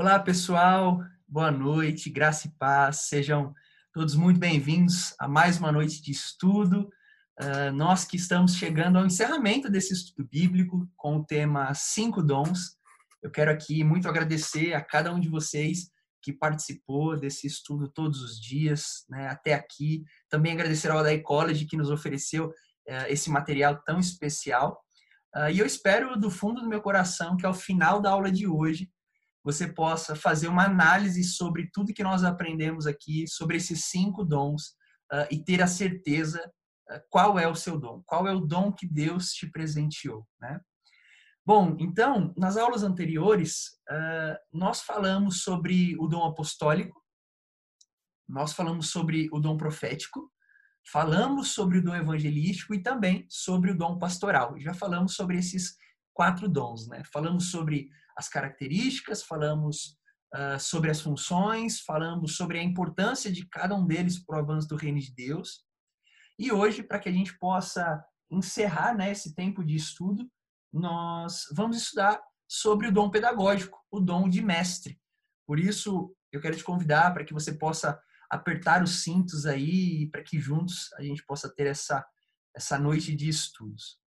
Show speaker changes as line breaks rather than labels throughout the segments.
Olá, pessoal. Boa noite, graça e paz. Sejam todos muito bem-vindos a mais uma noite de estudo. Uh, nós que estamos chegando ao encerramento desse estudo bíblico com o tema Cinco Dons. Eu quero aqui muito agradecer a cada um de vocês que participou desse estudo todos os dias, né, até aqui. Também agradecer ao Adai College que nos ofereceu uh, esse material tão especial. Uh, e eu espero do fundo do meu coração que ao final da aula de hoje você possa fazer uma análise sobre tudo que nós aprendemos aqui, sobre esses cinco dons, uh, e ter a certeza uh, qual é o seu dom, qual é o dom que Deus te presenteou, né? Bom, então, nas aulas anteriores, uh, nós falamos sobre o dom apostólico, nós falamos sobre o dom profético, falamos sobre o dom evangelístico e também sobre o dom pastoral. Já falamos sobre esses quatro dons, né? Falamos sobre as características, falamos uh, sobre as funções, falamos sobre a importância de cada um deles para o avanço do reino de Deus. E hoje, para que a gente possa encerrar né, esse tempo de estudo, nós vamos estudar sobre o dom pedagógico, o dom de mestre. Por isso, eu quero te convidar para que você possa apertar os cintos aí, para que juntos a gente possa ter essa, essa noite de estudos.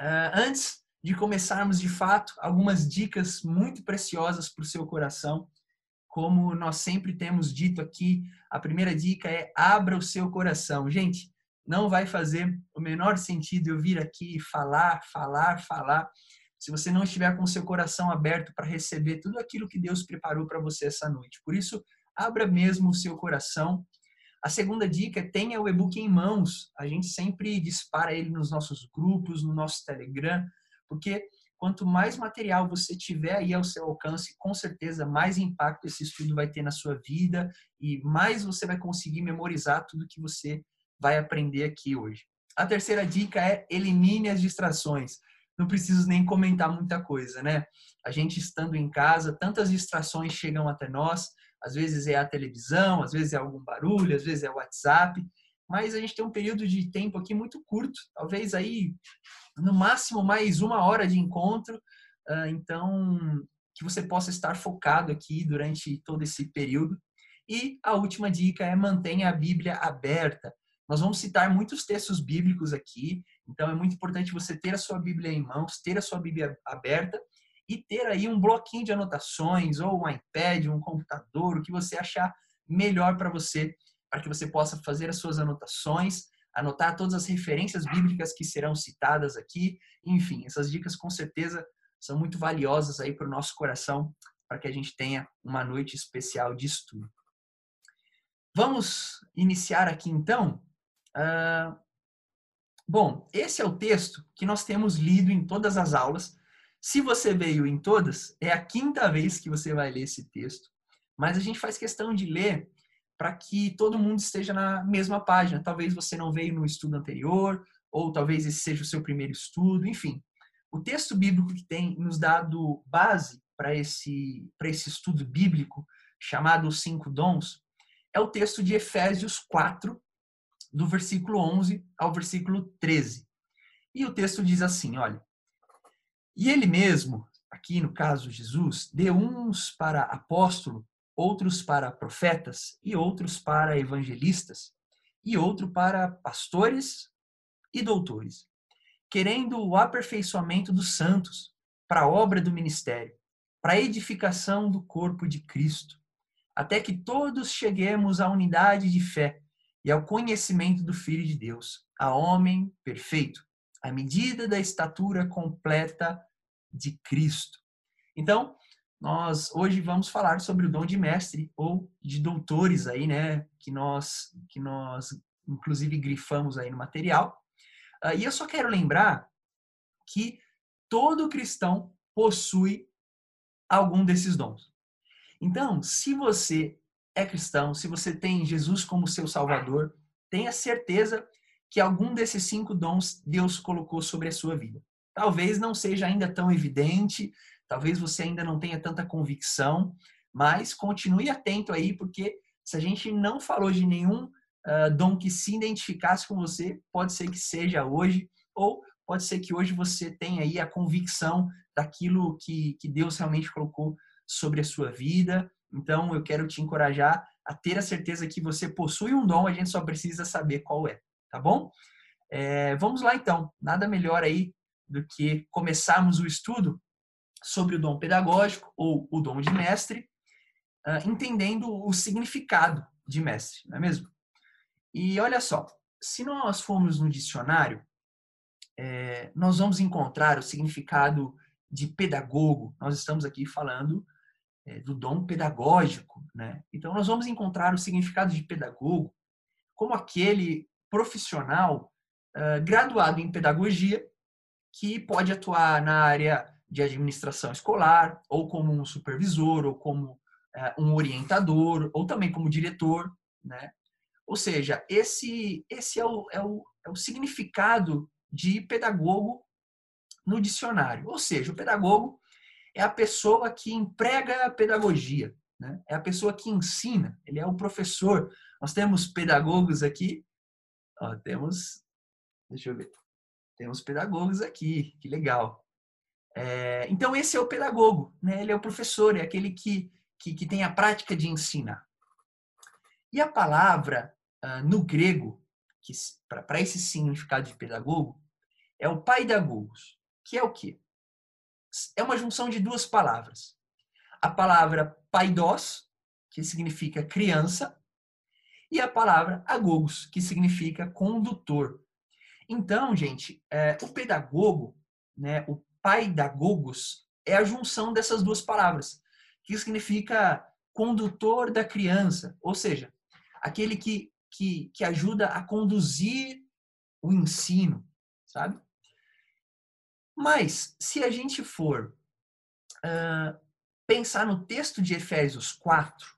Uh, antes de começarmos de fato algumas dicas muito preciosas para o seu coração. Como nós sempre temos dito aqui, a primeira dica é abra o seu coração. Gente, não vai fazer o menor sentido eu vir aqui falar, falar, falar, se você não estiver com o seu coração aberto para receber tudo aquilo que Deus preparou para você essa noite. Por isso, abra mesmo o seu coração. A segunda dica é tenha o e-book em mãos. A gente sempre dispara ele nos nossos grupos, no nosso Telegram, porque quanto mais material você tiver aí ao seu alcance, com certeza mais impacto esse estudo vai ter na sua vida e mais você vai conseguir memorizar tudo que você vai aprender aqui hoje. A terceira dica é elimine as distrações. Não preciso nem comentar muita coisa, né? A gente estando em casa, tantas distrações chegam até nós. Às vezes é a televisão, às vezes é algum barulho, às vezes é o WhatsApp. Mas a gente tem um período de tempo aqui muito curto, talvez aí no máximo mais uma hora de encontro. Ah, então, que você possa estar focado aqui durante todo esse período. E a última dica é mantenha a Bíblia aberta. Nós vamos citar muitos textos bíblicos aqui, então é muito importante você ter a sua Bíblia em mãos, ter a sua Bíblia aberta e ter aí um bloquinho de anotações, ou um iPad, um computador, o que você achar melhor para você, para que você possa fazer as suas anotações anotar todas as referências bíblicas que serão citadas aqui. Enfim, essas dicas com certeza são muito valiosas aí para o nosso coração, para que a gente tenha uma noite especial de estudo. Vamos iniciar aqui então. Uh, bom, esse é o texto que nós temos lido em todas as aulas. Se você veio em todas, é a quinta vez que você vai ler esse texto. Mas a gente faz questão de ler para que todo mundo esteja na mesma página. Talvez você não veio no estudo anterior, ou talvez esse seja o seu primeiro estudo, enfim. O texto bíblico que tem nos dado base para esse, esse estudo bíblico, chamado Os Cinco Dons, é o texto de Efésios 4, do versículo 11 ao versículo 13. E o texto diz assim: olha. E ele mesmo, aqui no caso Jesus, deu uns para apóstolo, outros para profetas e outros para evangelistas e outro para pastores e doutores, querendo o aperfeiçoamento dos santos para a obra do ministério, para a edificação do corpo de Cristo, até que todos cheguemos à unidade de fé e ao conhecimento do Filho de Deus, a homem perfeito, à medida da estatura completa de Cristo. Então, nós hoje vamos falar sobre o dom de mestre ou de doutores aí, né, que nós que nós inclusive grifamos aí no material. Uh, e eu só quero lembrar que todo cristão possui algum desses dons. Então, se você é cristão, se você tem Jesus como seu salvador, tenha certeza que algum desses cinco dons Deus colocou sobre a sua vida. Talvez não seja ainda tão evidente, Talvez você ainda não tenha tanta convicção, mas continue atento aí, porque se a gente não falou de nenhum uh, dom que se identificasse com você, pode ser que seja hoje, ou pode ser que hoje você tenha aí a convicção daquilo que, que Deus realmente colocou sobre a sua vida. Então, eu quero te encorajar a ter a certeza que você possui um dom, a gente só precisa saber qual é, tá bom? É, vamos lá então, nada melhor aí do que começarmos o estudo sobre o dom pedagógico ou o dom de mestre, uh, entendendo o significado de mestre, não é mesmo? E olha só, se nós formos no dicionário, é, nós vamos encontrar o significado de pedagogo. Nós estamos aqui falando é, do dom pedagógico, né? Então nós vamos encontrar o significado de pedagogo como aquele profissional uh, graduado em pedagogia que pode atuar na área de administração escolar, ou como um supervisor, ou como uh, um orientador, ou também como diretor, né? Ou seja, esse, esse é, o, é, o, é o significado de pedagogo no dicionário. Ou seja, o pedagogo é a pessoa que emprega a pedagogia, né? é a pessoa que ensina, ele é o professor. Nós temos pedagogos aqui, ó, temos, deixa eu ver, temos pedagogos aqui, que legal. É, então, esse é o pedagogo, né? ele é o professor, é aquele que, que, que tem a prática de ensinar. E a palavra, uh, no grego, para esse significado de pedagogo, é o paidagogos, que é o quê? é uma junção de duas palavras. A palavra paidos, que significa criança, e a palavra agogos, que significa condutor. Então, gente, é, o pedagogo, né, o paidagogos, é a junção dessas duas palavras, que significa condutor da criança, ou seja, aquele que, que, que ajuda a conduzir o ensino, sabe? Mas, se a gente for uh, pensar no texto de Efésios 4,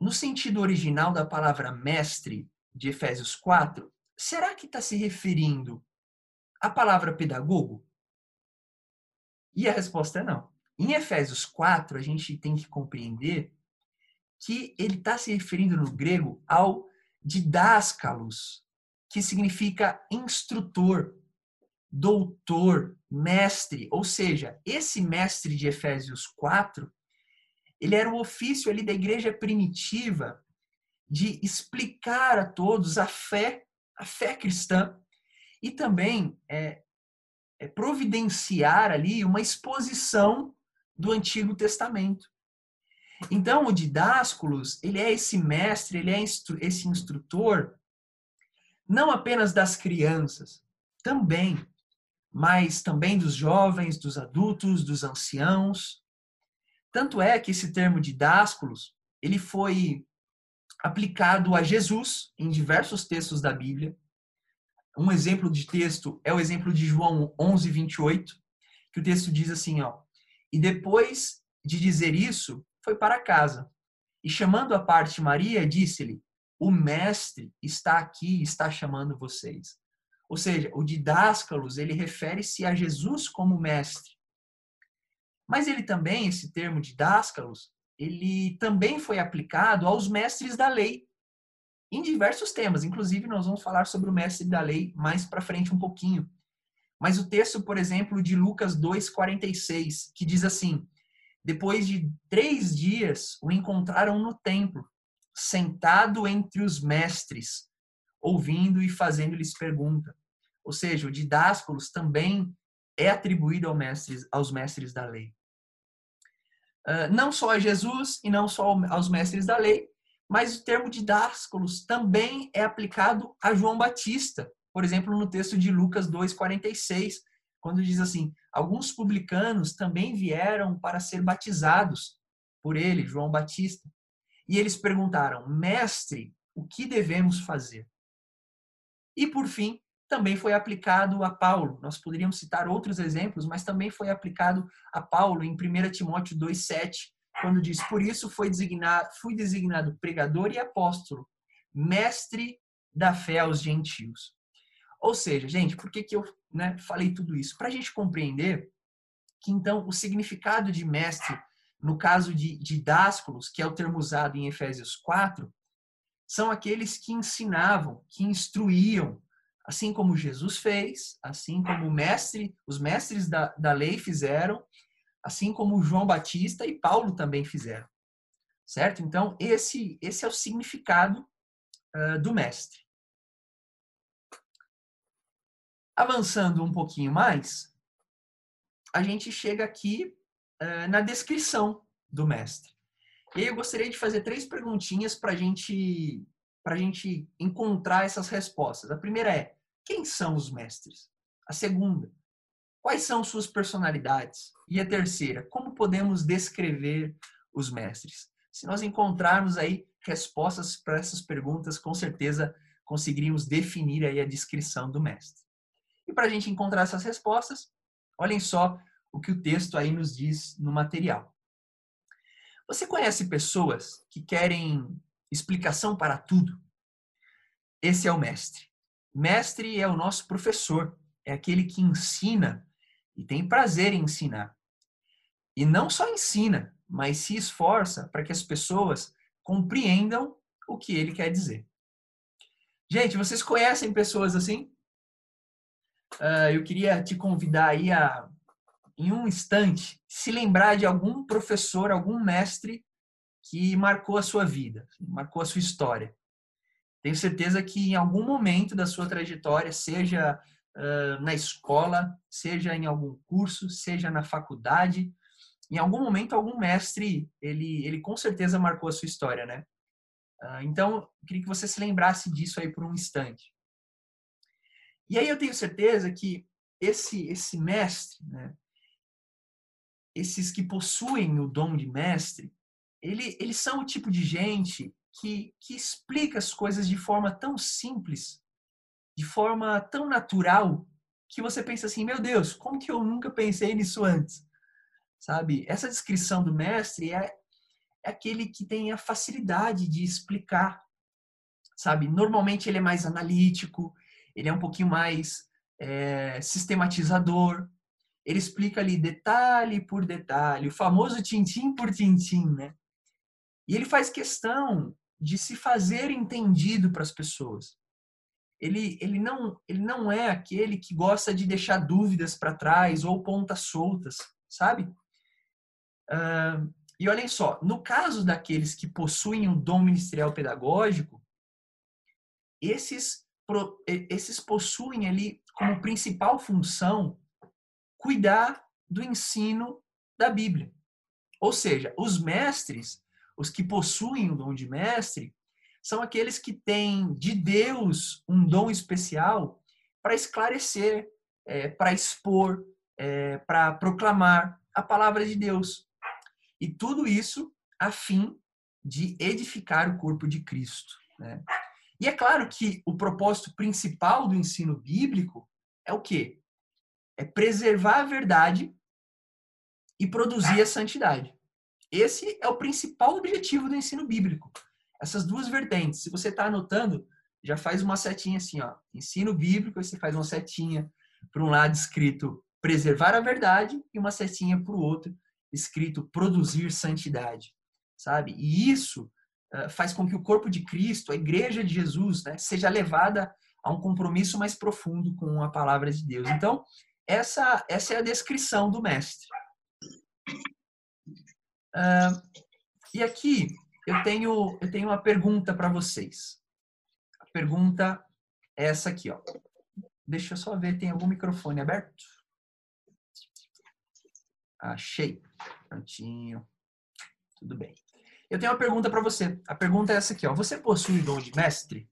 no sentido original da palavra mestre de Efésios 4, será que está se referindo à palavra pedagogo? E a resposta é não. Em Efésios 4, a gente tem que compreender que ele está se referindo no grego ao didáscalos, que significa instrutor doutor, mestre, ou seja, esse mestre de Efésios 4, ele era o ofício ali da igreja primitiva de explicar a todos a fé, a fé cristã, e também é, é providenciar ali uma exposição do Antigo Testamento. Então, o Didásculos, ele é esse mestre, ele é esse instrutor, não apenas das crianças, também mas também dos jovens, dos adultos, dos anciãos. Tanto é que esse termo didásculos, ele foi aplicado a Jesus em diversos textos da Bíblia. Um exemplo de texto é o exemplo de João 11, 28, que o texto diz assim, ó, e depois de dizer isso, foi para casa. E chamando a parte Maria, disse-lhe, o mestre está aqui, está chamando vocês. Ou seja, o didáscalos, ele refere-se a Jesus como mestre. Mas ele também, esse termo didáscalos, ele também foi aplicado aos mestres da lei, em diversos temas. Inclusive, nós vamos falar sobre o mestre da lei mais para frente um pouquinho. Mas o texto, por exemplo, de Lucas 2,46, que diz assim: Depois de três dias, o encontraram no templo, sentado entre os mestres, ouvindo e fazendo-lhes pergunta. Ou seja, o didásculos também é atribuído ao aos mestres da lei. Uh, não só a Jesus e não só aos mestres da lei, mas o termo didásculos também é aplicado a João Batista. Por exemplo, no texto de Lucas 2,46, quando diz assim: Alguns publicanos também vieram para ser batizados por ele, João Batista. E eles perguntaram: Mestre, o que devemos fazer? E por fim, também foi aplicado a Paulo. Nós poderíamos citar outros exemplos, mas também foi aplicado a Paulo em 1 Timóteo 2,7, quando diz: Por isso foi designado, fui designado pregador e apóstolo, mestre da fé aos gentios. Ou seja, gente, por que, que eu né, falei tudo isso? Para a gente compreender que, então, o significado de mestre, no caso de, de dásculos, que é o termo usado em Efésios 4, são aqueles que ensinavam, que instruíam, assim como Jesus fez, assim como mestre, os mestres da, da lei fizeram, assim como João Batista e Paulo também fizeram. Certo? Então, esse, esse é o significado uh, do mestre. Avançando um pouquinho mais, a gente chega aqui uh, na descrição do mestre. E eu gostaria de fazer três perguntinhas para gente, a gente encontrar essas respostas. A primeira é: quem são os mestres? A segunda, quais são suas personalidades? E a terceira, como podemos descrever os mestres? Se nós encontrarmos aí respostas para essas perguntas, com certeza conseguiríamos definir aí a descrição do mestre. E para a gente encontrar essas respostas, olhem só o que o texto aí nos diz no material. Você conhece pessoas que querem explicação para tudo? Esse é o mestre. Mestre é o nosso professor, é aquele que ensina e tem prazer em ensinar. E não só ensina, mas se esforça para que as pessoas compreendam o que ele quer dizer. Gente, vocês conhecem pessoas assim? Uh, eu queria te convidar aí a, em um instante, se lembrar de algum professor, algum mestre que marcou a sua vida, marcou a sua história. Tenho certeza que em algum momento da sua trajetória, seja na escola, seja em algum curso, seja na faculdade, em algum momento algum mestre, ele, ele com certeza marcou a sua história, né? Uh, então, queria que você se lembrasse disso aí por um instante. E aí eu tenho certeza que esse, esse mestre, né, esses que possuem o dom de mestre, ele, eles são o tipo de gente que, que explica as coisas de forma tão simples, de forma tão natural, que você pensa assim, meu Deus, como que eu nunca pensei nisso antes? Sabe? Essa descrição do mestre é, é aquele que tem a facilidade de explicar, sabe? Normalmente ele é mais analítico, ele é um pouquinho mais é, sistematizador, ele explica ali detalhe por detalhe, o famoso tintim por tintim, né? E ele faz questão de se fazer entendido para as pessoas. Ele, ele, não, ele não é aquele que gosta de deixar dúvidas para trás ou pontas soltas, sabe? Uh, e olhem só, no caso daqueles que possuem o dom ministerial pedagógico, esses, esses possuem ali como principal função cuidar do ensino da Bíblia. Ou seja, os mestres os que possuem o dom de mestre são aqueles que têm de Deus um dom especial para esclarecer, é, para expor, é, para proclamar a palavra de Deus. E tudo isso a fim de edificar o corpo de Cristo. Né? E é claro que o propósito principal do ensino bíblico é o quê? É preservar a verdade e produzir a santidade. Esse é o principal objetivo do ensino bíblico. Essas duas vertentes. Se você está anotando, já faz uma setinha assim, ó. Ensino bíblico, você faz uma setinha para um lado escrito preservar a verdade e uma setinha para o outro escrito produzir santidade, sabe? E isso uh, faz com que o corpo de Cristo, a igreja de Jesus, né, seja levada a um compromisso mais profundo com a palavra de Deus. Então, essa, essa é a descrição do mestre. Uh, e aqui eu tenho, eu tenho uma pergunta para vocês. A pergunta é essa aqui, ó. Deixa eu só ver, tem algum microfone aberto? Achei. Prontinho. Tudo bem. Eu tenho uma pergunta para você. A pergunta é essa aqui, ó. Você possui dom de mestre?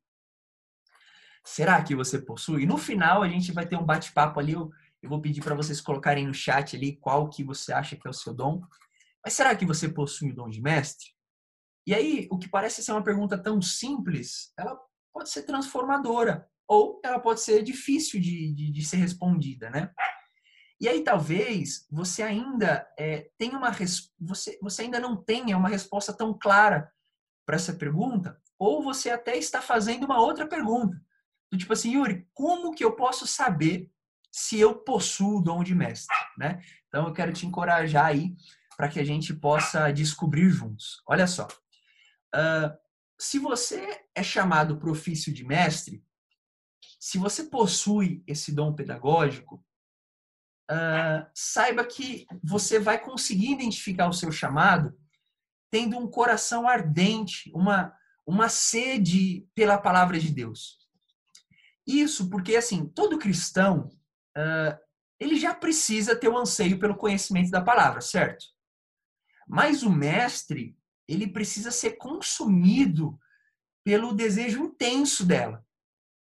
Será que você possui? No final a gente vai ter um bate-papo ali. Eu, eu vou pedir para vocês colocarem no chat ali qual que você acha que é o seu dom. Mas será que você possui o dom de mestre? E aí, o que parece ser uma pergunta tão simples, ela pode ser transformadora ou ela pode ser difícil de, de, de ser respondida, né? E aí talvez você ainda é, tenha uma você, você ainda não tenha uma resposta tão clara para essa pergunta, ou você até está fazendo uma outra pergunta. Do tipo assim, Yuri, como que eu posso saber se eu possuo o dom de mestre, né? Então eu quero te encorajar aí para que a gente possa descobrir juntos. Olha só, se você é chamado para ofício de mestre, se você possui esse dom pedagógico, uh, saiba que você vai conseguir identificar o seu chamado tendo um coração ardente, uma, uma sede pela palavra de Deus. Isso porque, assim, todo cristão, uh, ele já precisa ter o um anseio pelo conhecimento da palavra, certo? Mas o mestre, ele precisa ser consumido pelo desejo intenso dela,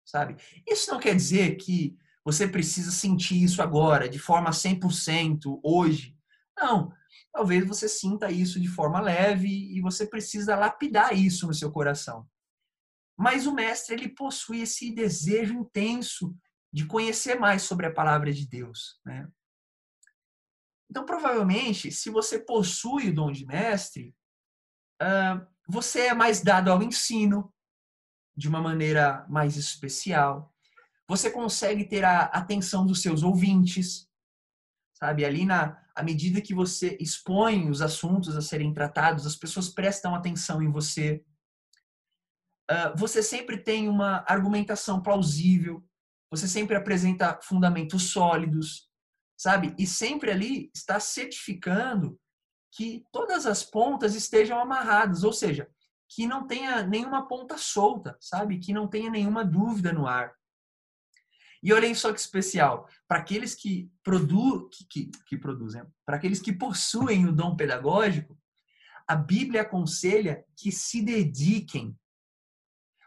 sabe? Isso não quer dizer que você precisa sentir isso agora, de forma 100%, hoje. Não. Talvez você sinta isso de forma leve e você precisa lapidar isso no seu coração. Mas o mestre, ele possui esse desejo intenso de conhecer mais sobre a palavra de Deus, né? Então, provavelmente, se você possui o dom de mestre, você é mais dado ao ensino de uma maneira mais especial. Você consegue ter a atenção dos seus ouvintes, sabe? Ali na à medida que você expõe os assuntos a serem tratados, as pessoas prestam atenção em você. Uh, você sempre tem uma argumentação plausível. Você sempre apresenta fundamentos sólidos, sabe? E sempre ali está certificando que todas as pontas estejam amarradas, ou seja, que não tenha nenhuma ponta solta, sabe? Que não tenha nenhuma dúvida no ar. E olhem só que especial, para aqueles que, produ que, que, que produzem, para aqueles que possuem o dom pedagógico, a Bíblia aconselha que se dediquem.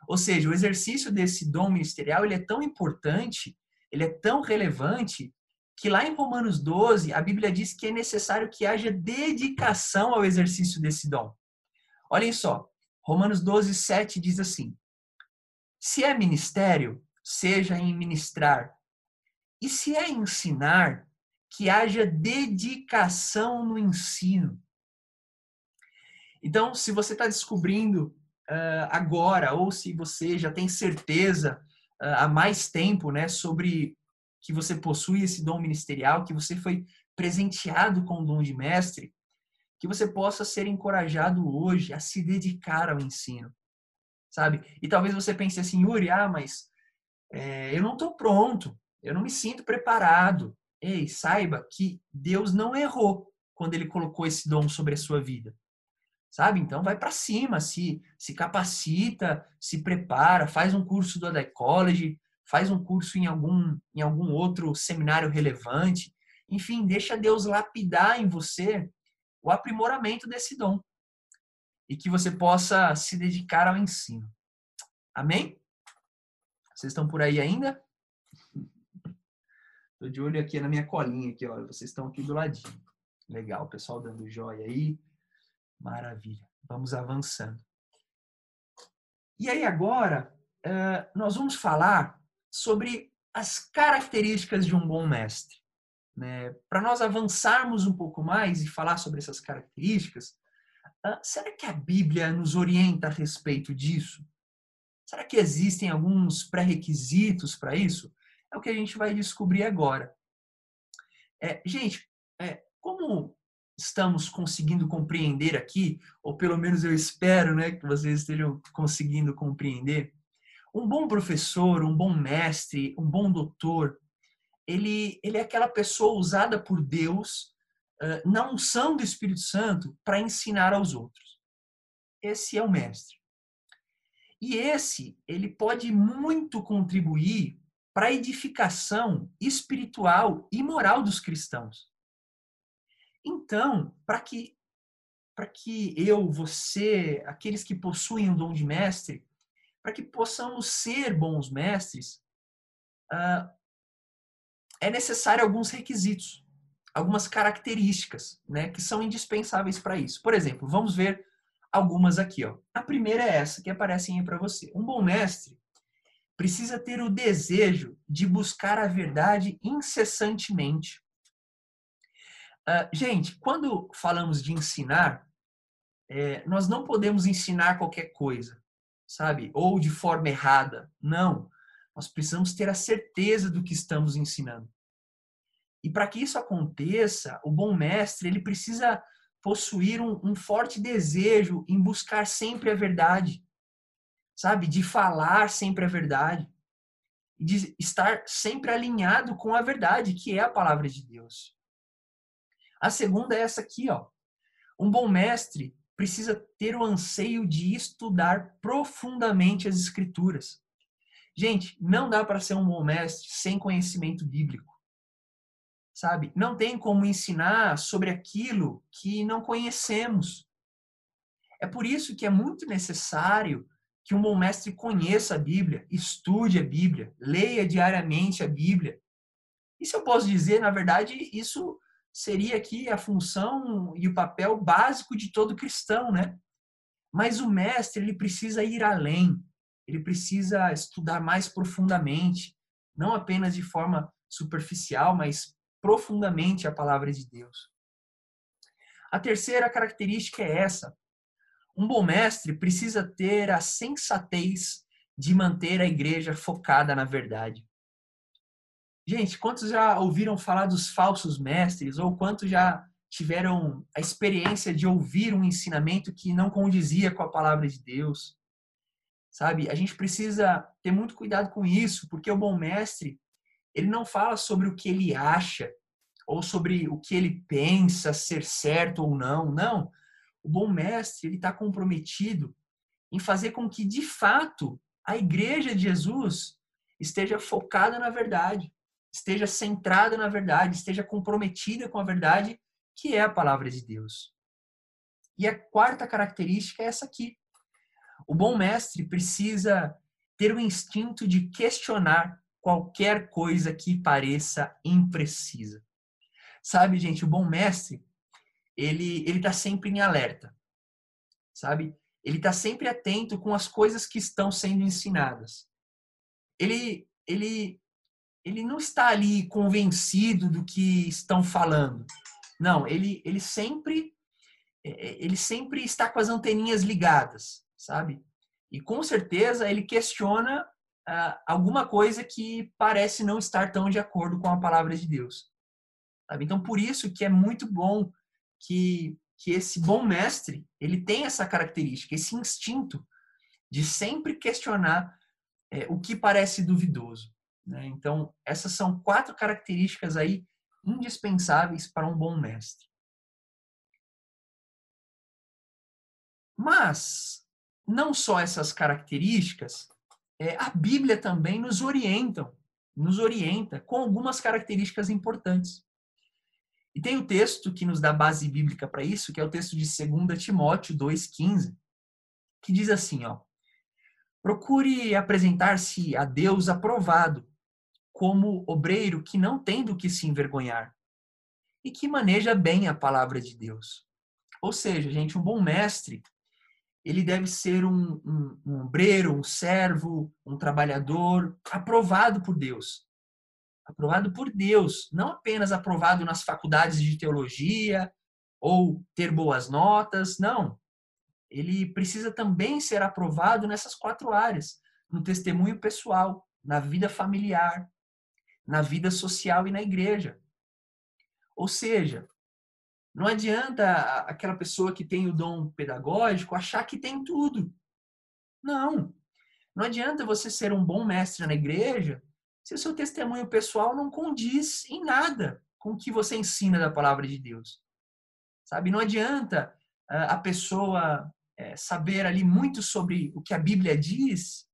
Ou seja, o exercício desse dom ministerial ele é tão importante, ele é tão relevante, que lá em Romanos 12, a Bíblia diz que é necessário que haja dedicação ao exercício desse dom. Olhem só, Romanos 12, 7 diz assim: Se é ministério, seja em ministrar. E se é ensinar, que haja dedicação no ensino. Então, se você está descobrindo uh, agora, ou se você já tem certeza uh, há mais tempo né, sobre que você possui esse dom ministerial, que você foi presenteado com o dom de mestre, que você possa ser encorajado hoje a se dedicar ao ensino, sabe? E talvez você pense assim, Yuri, ah, mas é, eu não estou pronto, eu não me sinto preparado. Ei, saiba que Deus não errou quando ele colocou esse dom sobre a sua vida. Sabe? Então vai para cima, se se capacita, se prepara, faz um curso do Adai College, faz um curso em algum em algum outro seminário relevante. Enfim, deixa Deus lapidar em você o aprimoramento desse dom e que você possa se dedicar ao ensino. Amém? Vocês estão por aí ainda? Estou de olho aqui na minha colinha aqui, olha. Vocês estão aqui do ladinho. Legal, pessoal dando joia aí. Maravilha. Vamos avançando. E aí agora nós vamos falar sobre as características de um bom mestre. Né? Para nós avançarmos um pouco mais e falar sobre essas características, será que a Bíblia nos orienta a respeito disso? Será que existem alguns pré-requisitos para isso? É o que a gente vai descobrir agora. É, gente, é, como estamos conseguindo compreender aqui, ou pelo menos eu espero né, que vocês estejam conseguindo compreender, um bom professor, um bom mestre, um bom doutor, ele, ele é aquela pessoa usada por Deus na unção do Espírito Santo para ensinar aos outros. Esse é o mestre. E esse, ele pode muito contribuir para a edificação espiritual e moral dos cristãos. Então, para que para que eu, você, aqueles que possuem o dom de mestre, para que possamos ser bons mestres, uh, é necessário alguns requisitos, algumas características, né, que são indispensáveis para isso. Por exemplo, vamos ver algumas aqui. Ó. A primeira é essa que aparecem aí para você. Um bom mestre precisa ter o desejo de buscar a verdade incessantemente. Uh, gente, quando falamos de ensinar, é, nós não podemos ensinar qualquer coisa, sabe? Ou de forma errada. Não. Nós precisamos ter a certeza do que estamos ensinando. E para que isso aconteça, o bom mestre ele precisa possuir um, um forte desejo em buscar sempre a verdade, sabe? De falar sempre a verdade. de estar sempre alinhado com a verdade, que é a palavra de Deus. A segunda é essa aqui, ó. Um bom mestre precisa ter o anseio de estudar profundamente as escrituras. Gente, não dá para ser um bom mestre sem conhecimento bíblico. Sabe? Não tem como ensinar sobre aquilo que não conhecemos. É por isso que é muito necessário que um bom mestre conheça a Bíblia, estude a Bíblia, leia diariamente a Bíblia. E se eu posso dizer, na verdade, isso seria aqui a função e o papel básico de todo cristão, né? Mas o mestre, ele precisa ir além. Ele precisa estudar mais profundamente, não apenas de forma superficial, mas profundamente a palavra de Deus. A terceira característica é essa: um bom mestre precisa ter a sensatez de manter a igreja focada na verdade. Gente, quantos já ouviram falar dos falsos mestres ou quantos já tiveram a experiência de ouvir um ensinamento que não condizia com a palavra de Deus? Sabe? A gente precisa ter muito cuidado com isso, porque o bom mestre, ele não fala sobre o que ele acha ou sobre o que ele pensa ser certo ou não. Não. O bom mestre, ele está comprometido em fazer com que, de fato, a igreja de Jesus esteja focada na verdade esteja centrada na verdade, esteja comprometida com a verdade, que é a palavra de Deus. E a quarta característica é essa aqui. O bom mestre precisa ter o instinto de questionar qualquer coisa que pareça imprecisa. Sabe, gente, o bom mestre, ele ele tá sempre em alerta. Sabe? Ele está sempre atento com as coisas que estão sendo ensinadas. Ele ele ele não está ali convencido do que estão falando. Não, ele, ele sempre é, é, ele sempre está com as anteninhas ligadas, sabe? E com certeza ele questiona ah, alguma coisa que parece não estar tão de acordo com a palavra de Deus. Sabe? Então, por isso que é muito bom que, que esse bom mestre ele tem essa característica, esse instinto de sempre questionar é, o que parece duvidoso. Né? Então, essas são quatro características aí indispensáveis para um bom mestre. Mas, não só essas características, é, a Bíblia também nos orienta, nos orienta com algumas características importantes. E tem o texto que nos dá base bíblica para isso, que é o texto de 2 Timóteo 2,15, que diz assim, ó, Procure apresentar-se a Deus aprovado, como obreiro que não tem do que se envergonhar e que maneja bem a palavra de Deus. Ou seja, gente, um bom mestre, ele deve ser um, um, um obreiro, um servo, um trabalhador aprovado por Deus. Aprovado por Deus, não apenas aprovado nas faculdades de teologia ou ter boas notas, não. Ele precisa também ser aprovado nessas quatro áreas: no testemunho pessoal, na vida familiar, na vida social e na igreja. Ou seja, não adianta aquela pessoa que tem o dom pedagógico achar que tem tudo. Não. Não adianta você ser um bom mestre na igreja se o seu testemunho pessoal não condiz em nada com o que você ensina da palavra de Deus. Sabe? Não adianta ah, a pessoa eh, saber ali muito sobre o que a Bíblia diz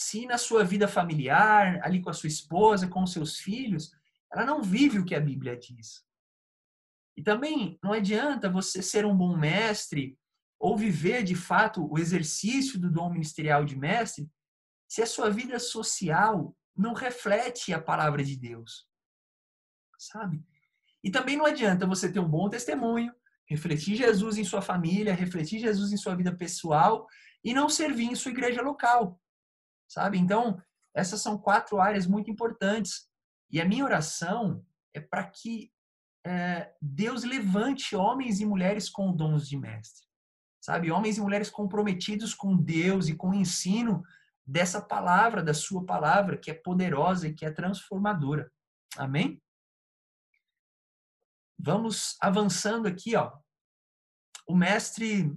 se na sua vida familiar, ali com a sua esposa, com os seus filhos, ela não vive o que a Bíblia diz. E também não adianta você ser um bom mestre ou viver de fato o exercício do dom ministerial de mestre se a sua vida social não reflete a palavra de Deus. Sabe? E também não adianta você ter um bom testemunho, refletir Jesus em sua família, refletir Jesus em sua vida pessoal e não servir em sua igreja local sabe? Então, essas são quatro áreas muito importantes. E a minha oração é para que é, Deus levante homens e mulheres com dons de mestre, sabe? Homens e mulheres comprometidos com Deus e com o ensino dessa palavra, da sua palavra, que é poderosa e que é transformadora. Amém? Vamos avançando aqui, ó. O mestre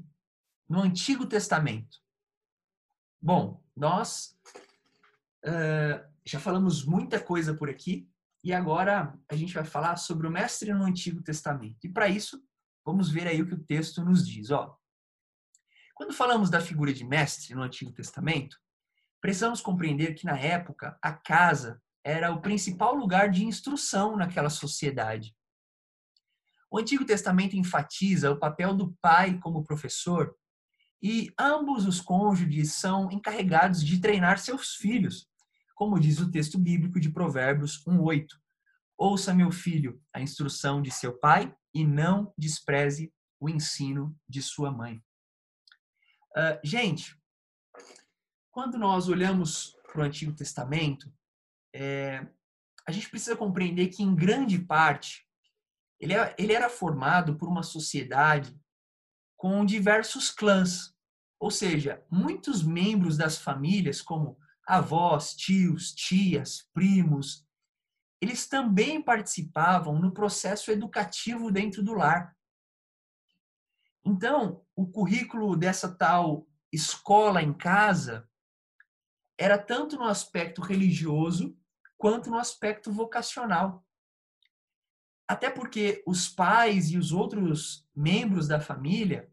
no Antigo Testamento. Bom, nós uh, já falamos muita coisa por aqui e agora a gente vai falar sobre o mestre no Antigo Testamento. E para isso, vamos ver aí o que o texto nos diz. Ó, quando falamos da figura de mestre no Antigo Testamento, precisamos compreender que na época a casa era o principal lugar de instrução naquela sociedade. O Antigo Testamento enfatiza o papel do pai como professor e ambos os cônjuges são encarregados de treinar seus filhos, como diz o texto bíblico de Provérbios 1:8. Ouça, meu filho, a instrução de seu pai e não despreze o ensino de sua mãe. Uh, gente, quando nós olhamos para o Antigo Testamento, é, a gente precisa compreender que, em grande parte, ele, é, ele era formado por uma sociedade com diversos clãs, ou seja, muitos membros das famílias, como avós, tios, tias, primos, eles também participavam no processo educativo dentro do lar. Então, o currículo dessa tal escola em casa era tanto no aspecto religioso quanto no aspecto vocacional. Até porque os pais e os outros membros da família,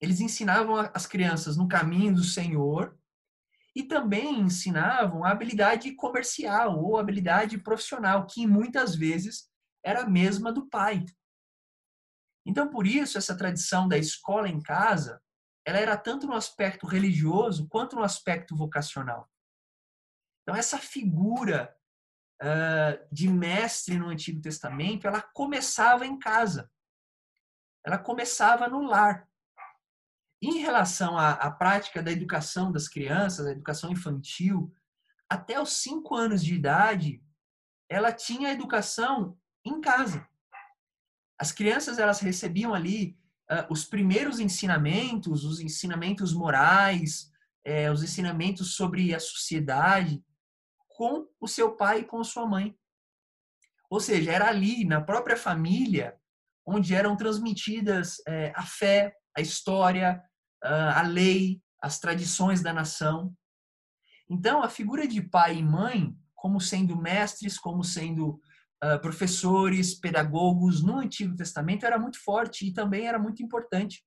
eles ensinavam as crianças no caminho do Senhor e também ensinavam a habilidade comercial ou habilidade profissional, que muitas vezes era a mesma do pai. Então, por isso, essa tradição da escola em casa, ela era tanto no aspecto religioso quanto no aspecto vocacional. Então, essa figura uh, de mestre no Antigo Testamento, ela começava em casa. Ela começava no lar. Em relação à, à prática da educação das crianças, a educação infantil, até os cinco anos de idade, ela tinha educação em casa. As crianças elas recebiam ali uh, os primeiros ensinamentos, os ensinamentos morais, eh, os ensinamentos sobre a sociedade, com o seu pai e com sua mãe. Ou seja, era ali, na própria família, onde eram transmitidas é, a fé, a história, a lei, as tradições da nação. Então, a figura de pai e mãe, como sendo mestres, como sendo professores, pedagogos no Antigo Testamento, era muito forte e também era muito importante.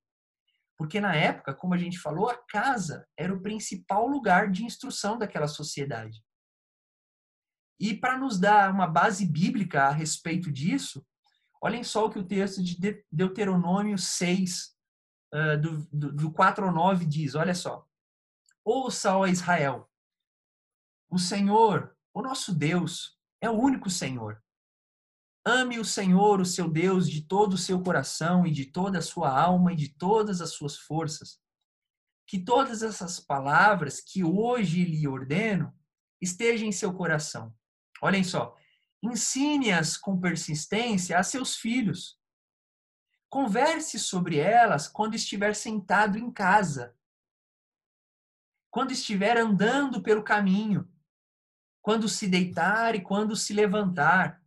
Porque na época, como a gente falou, a casa era o principal lugar de instrução daquela sociedade. E para nos dar uma base bíblica a respeito disso, olhem só o que o texto de Deuteronômio 6, do, do, do 4 ao 9 diz, olha só. Ouça, ó Israel, o Senhor, o nosso Deus, é o único Senhor. Ame o Senhor, o seu Deus, de todo o seu coração e de toda a sua alma e de todas as suas forças. Que todas essas palavras que hoje lhe ordeno estejam em seu coração Olhem só. Ensine-as com persistência a seus filhos. Converse sobre elas quando estiver sentado em casa, quando estiver andando pelo caminho, quando se deitar e quando se levantar.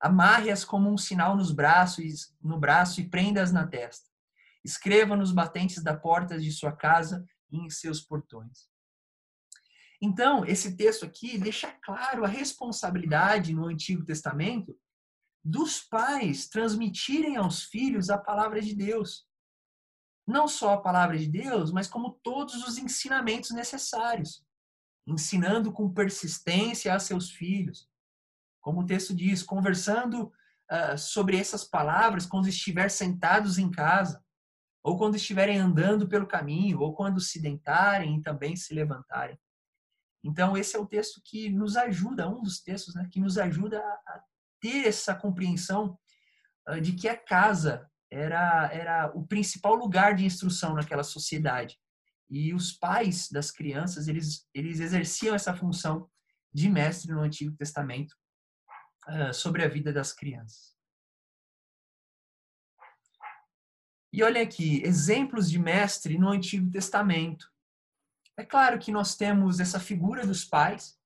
Amarre-as como um sinal nos braços, no braço e prenda-as na testa. Escreva nos batentes da porta de sua casa e em seus portões. Então, esse texto aqui deixa claro a responsabilidade no Antigo Testamento dos pais transmitirem aos filhos a palavra de Deus. Não só a palavra de Deus, mas como todos os ensinamentos necessários. Ensinando com persistência a seus filhos. Como o texto diz, conversando uh, sobre essas palavras quando estiver sentados em casa, ou quando estiverem andando pelo caminho, ou quando se dentarem e também se levantarem. Então, esse é o texto que nos ajuda, um dos textos né, que nos ajuda a ter essa compreensão uh, de que a casa era, era o principal lugar de instrução naquela sociedade. E os pais das crianças, eles, eles exerciam essa função de mestre no Antigo Testamento uh, sobre a vida das crianças. E olha aqui, exemplos de mestre no Antigo Testamento. É claro que nós temos essa figura dos pais,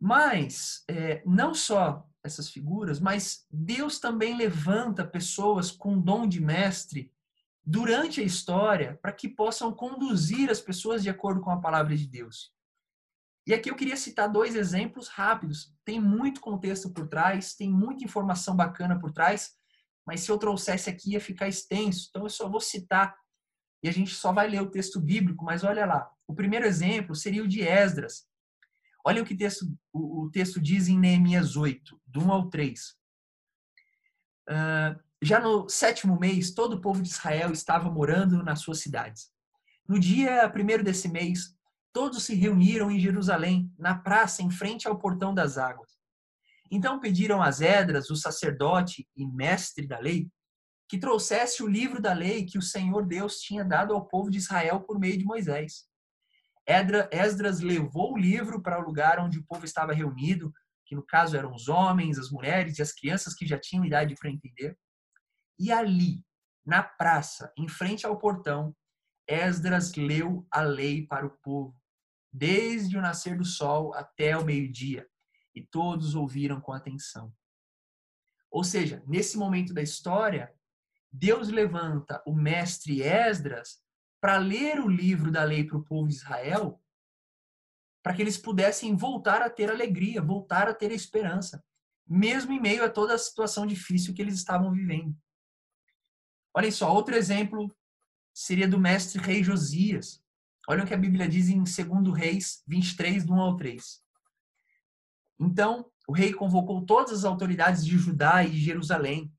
mas é, não só essas figuras, mas Deus também levanta pessoas com dom de mestre durante a história para que possam conduzir as pessoas de acordo com a palavra de Deus. E aqui eu queria citar dois exemplos rápidos. Tem muito contexto por trás, tem muita informação bacana por trás, mas se eu trouxesse aqui ia ficar extenso. Então eu só vou citar e a gente só vai ler o texto bíblico, mas olha lá. O primeiro exemplo seria o de Esdras. Olha o que texto, o, o texto diz em Neemias 8, do 1 ao 3. Uh, ah, já no sétimo mês, todo o povo de Israel estava morando nas suas cidades. No dia primeiro desse mês, todos se reuniram em Jerusalém, na praça em frente ao portão das águas. Então pediram a Esdras, o sacerdote e mestre da lei, que trouxesse o livro da lei que o Senhor Deus tinha dado ao povo de Israel por meio de Moisés. Esdras levou o livro para o lugar onde o povo estava reunido, que no caso eram os homens, as mulheres e as crianças que já tinham idade para entender. E ali, na praça, em frente ao portão, Esdras leu a lei para o povo, desde o nascer do sol até o meio-dia, e todos ouviram com atenção. Ou seja, nesse momento da história, Deus levanta o mestre Esdras para ler o livro da lei para o povo de Israel, para que eles pudessem voltar a ter alegria, voltar a ter esperança, mesmo em meio a toda a situação difícil que eles estavam vivendo. Olhem só, outro exemplo seria do mestre rei Josias. Olha o que a Bíblia diz em 2 Reis 23, do 1 ao 3. Então, o rei convocou todas as autoridades de Judá e de Jerusalém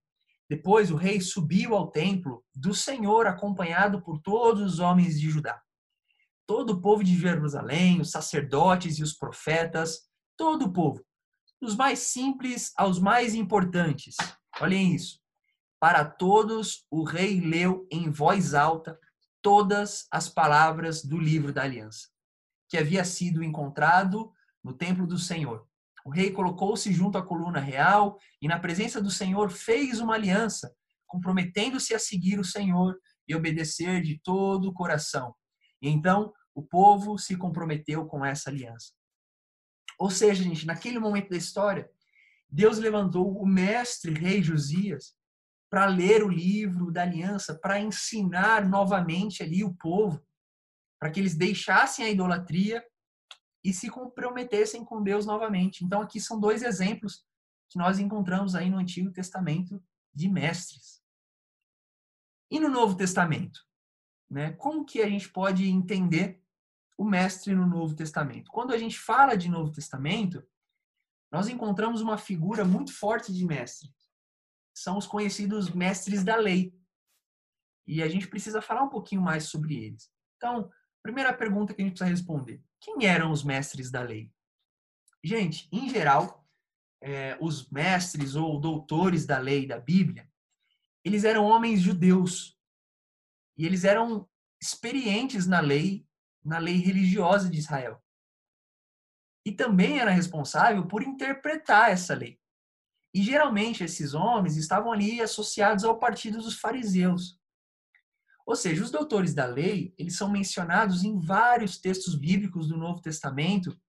depois o rei subiu ao templo do Senhor, acompanhado por todos os homens de Judá. Todo o povo de Jerusalém, os sacerdotes e os profetas, todo o povo, dos mais simples aos mais importantes. Olhem isso. Para todos, o rei leu em voz alta todas as palavras do livro da aliança, que havia sido encontrado no templo do Senhor. O rei colocou-se junto à coluna real e, na presença do Senhor, fez uma aliança, comprometendo-se a seguir o Senhor e obedecer de todo o coração. E então o povo se comprometeu com essa aliança. Ou seja, gente, naquele momento da história, Deus levantou o mestre rei Josias para ler o livro da aliança, para ensinar novamente ali o povo, para que eles deixassem a idolatria e se comprometessem com Deus novamente. Então aqui são dois exemplos que nós encontramos aí no Antigo Testamento de mestres. E no Novo Testamento, né? Como que a gente pode entender o mestre no Novo Testamento? Quando a gente fala de Novo Testamento, nós encontramos uma figura muito forte de mestre. São os conhecidos mestres da lei. E a gente precisa falar um pouquinho mais sobre eles. Então, primeira pergunta que a gente precisa responder: quem eram os mestres da lei? Gente, em geral, é, os mestres ou doutores da lei da Bíblia, eles eram homens judeus. E eles eram experientes na lei, na lei religiosa de Israel. E também era responsável por interpretar essa lei. E geralmente esses homens estavam ali associados ao partido dos fariseus. Ou seja, os doutores da lei, eles são mencionados em vários textos bíblicos do Novo Testamento.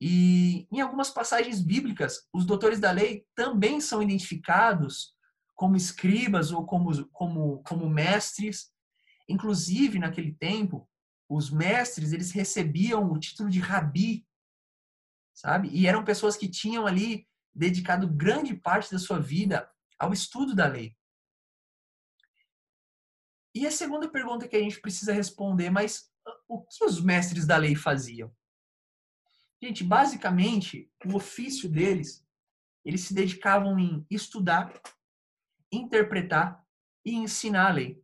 E em algumas passagens bíblicas, os doutores da lei também são identificados como escribas ou como, como, como mestres. Inclusive, naquele tempo, os mestres, eles recebiam o título de rabi, sabe? E eram pessoas que tinham ali dedicado grande parte da sua vida ao estudo da lei. E a segunda pergunta que a gente precisa responder, mas ah, o que os mestres da lei faziam? Gente, basicamente, o ofício deles, eles se dedicavam em estudar, interpretar e ensinar a lei.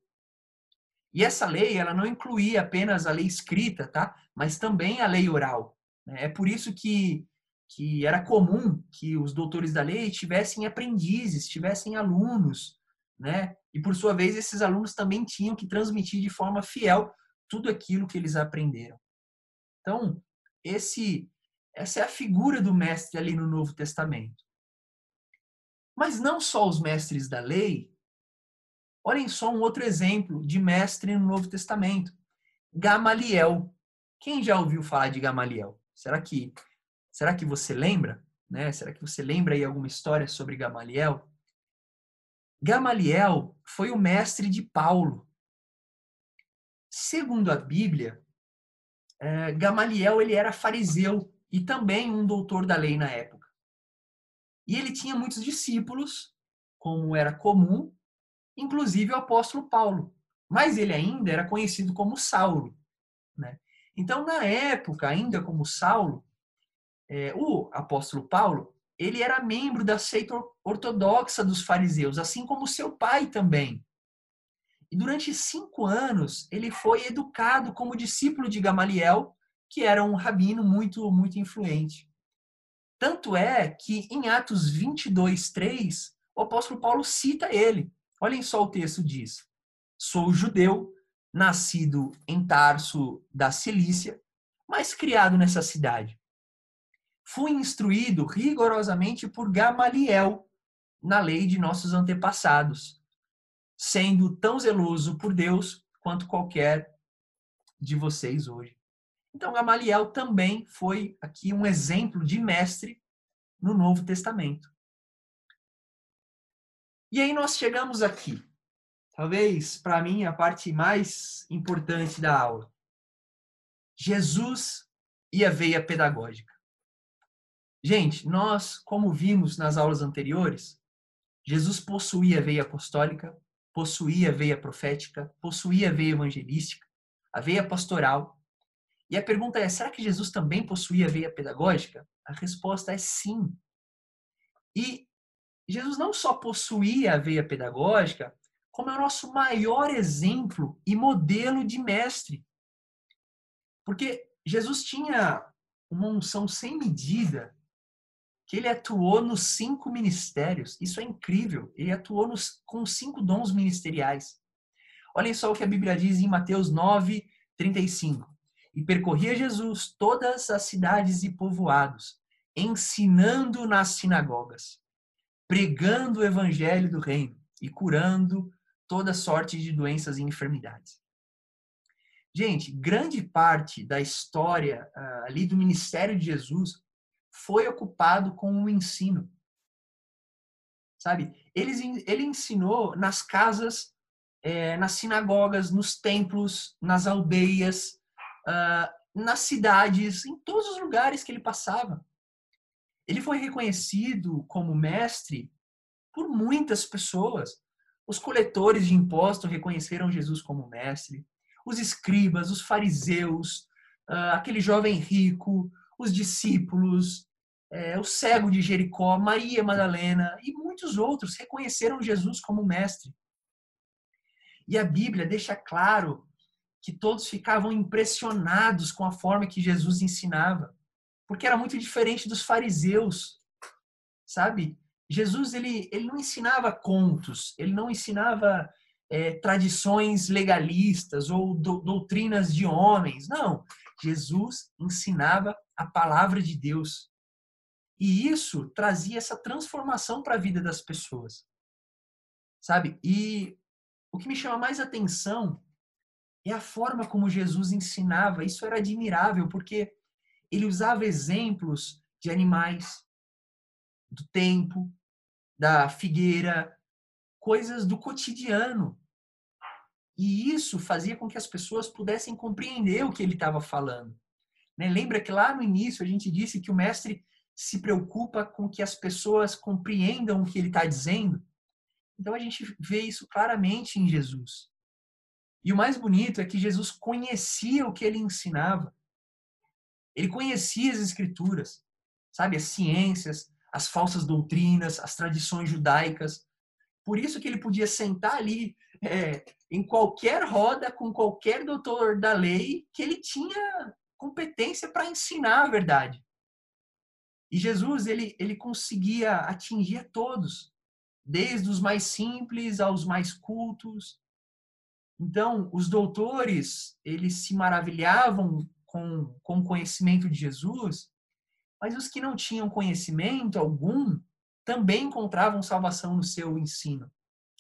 E essa lei, ela não incluía apenas a lei escrita, tá? Mas também a lei oral. Né? É por isso que, que era comum que os doutores da lei tivessem aprendizes, tivessem alunos, né? E por sua vez, esses alunos também tinham que transmitir de forma fiel tudo aquilo que eles aprenderam. Então, esse essa é a figura do mestre ali no Novo Testamento. Mas não só os mestres da lei. Olhem só um outro exemplo de mestre no Novo Testamento. Gamaliel. Quem já ouviu falar de Gamaliel? Será que será que você lembra, né? Será que você lembra aí alguma história sobre Gamaliel? Gamaliel foi o mestre de Paulo. Segundo a Bíblia, é, Gamaliel ele era fariseu e também um doutor da lei na época. E ele tinha muitos discípulos, como era comum, inclusive o apóstolo Paulo. Mas ele ainda era conhecido como Saulo. Né? Então, na época, ainda como Saulo, é, o apóstolo Paulo, ele era membro da seita ortodoxa dos fariseus, assim como seu pai também. E durante cinco anos, ele foi educado como discípulo de Gamaliel, que era um rabino muito, muito influente. Tanto é que em Atos 22, 3, o apóstolo Paulo cita ele. Olhem só o texto diz: Sou judeu, nascido em Tarso da Cilícia, mas criado nessa cidade. Fui instruído rigorosamente por Gamaliel na lei de nossos antepassados, sendo tão zeloso por Deus quanto qualquer de vocês hoje. Então, Gamaliel também foi aqui um exemplo de mestre no Novo Testamento. E aí nós chegamos aqui. Talvez, para mim, a parte mais importante da aula. Jesus e a veia pedagógica. Gente, nós, como vimos nas aulas anteriores, Jesus possuía a veia apostólica, possuía a veia profética, possuía a veia evangelística, a veia pastoral e a pergunta é: será que Jesus também possuía veia pedagógica? A resposta é sim. E Jesus não só possuía a veia pedagógica, como é o nosso maior exemplo e modelo de mestre. Porque Jesus tinha uma unção sem medida, que ele atuou nos cinco ministérios. Isso é incrível. Ele atuou nos, com cinco dons ministeriais. Olhem só o que a Bíblia diz em Mateus 9, 35 e percorria Jesus todas as cidades e povoados, ensinando nas sinagogas, pregando o evangelho do reino e curando toda sorte de doenças e enfermidades. Gente, grande parte da história uh, ali do ministério de Jesus foi ocupado com o ensino. Sabe? Ele, ele ensinou nas casas, é, nas sinagogas, nos templos, nas aldeias, uh, nas cidades, em todos os lugares que ele passava. Ele foi reconhecido como mestre por muitas pessoas. Os coletores de impostos reconheceram Jesus como mestre, os escribas, os fariseus, uh, aquele jovem rico, os discípulos, uh, o cego de Jericó, Maria Madalena e muitos outros reconheceram Jesus como mestre. E a Bíblia deixa claro que todos ficavam impressionados com a forma que Jesus ensinava, porque era muito diferente dos fariseus, sabe? Jesus ele, ele não ensinava contos, ele não ensinava é, tradições legalistas ou do, doutrinas de homens, não. Jesus ensinava a palavra de Deus. E isso trazia essa transformação para a vida das pessoas. Sabe? E o que me chama mais atenção é a forma como Jesus ensinava. Isso era admirável, porque ele usava exemplos de animais, do tempo, da figueira, coisas do cotidiano. E isso fazia com que as pessoas pudessem compreender o que ele estava falando. Né? Lembra que lá no início a gente disse que o mestre se preocupa com que as pessoas compreendam o que ele está dizendo? Então a gente vê isso claramente em Jesus. E o mais bonito é que Jesus conhecia o que ele ensinava. Ele conhecia as escrituras, sabe, as ciências, as falsas doutrinas, as tradições judaicas. Por isso que ele podia sentar ali é, em qualquer roda com qualquer doutor da lei que ele tinha competência para ensinar a verdade. E Jesus ele, ele conseguia atingir a todos, desde os mais simples aos mais cultos, então, os doutores, eles se maravilhavam com, com o conhecimento de Jesus, mas os que não tinham conhecimento algum também encontravam salvação no seu ensino,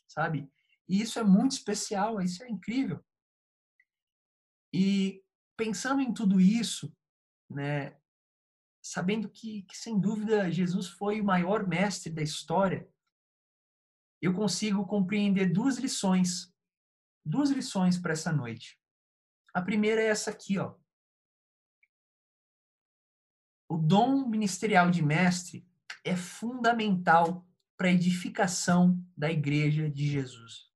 sabe? E isso é muito especial, isso é incrível. E pensando em tudo isso, né, sabendo que, que sem dúvida Jesus foi o maior mestre da história, eu consigo compreender duas lições duas lições para essa noite. A primeira é essa aqui, ó. o dom ministerial de mestre é fundamental para a edificação da igreja de Jesus.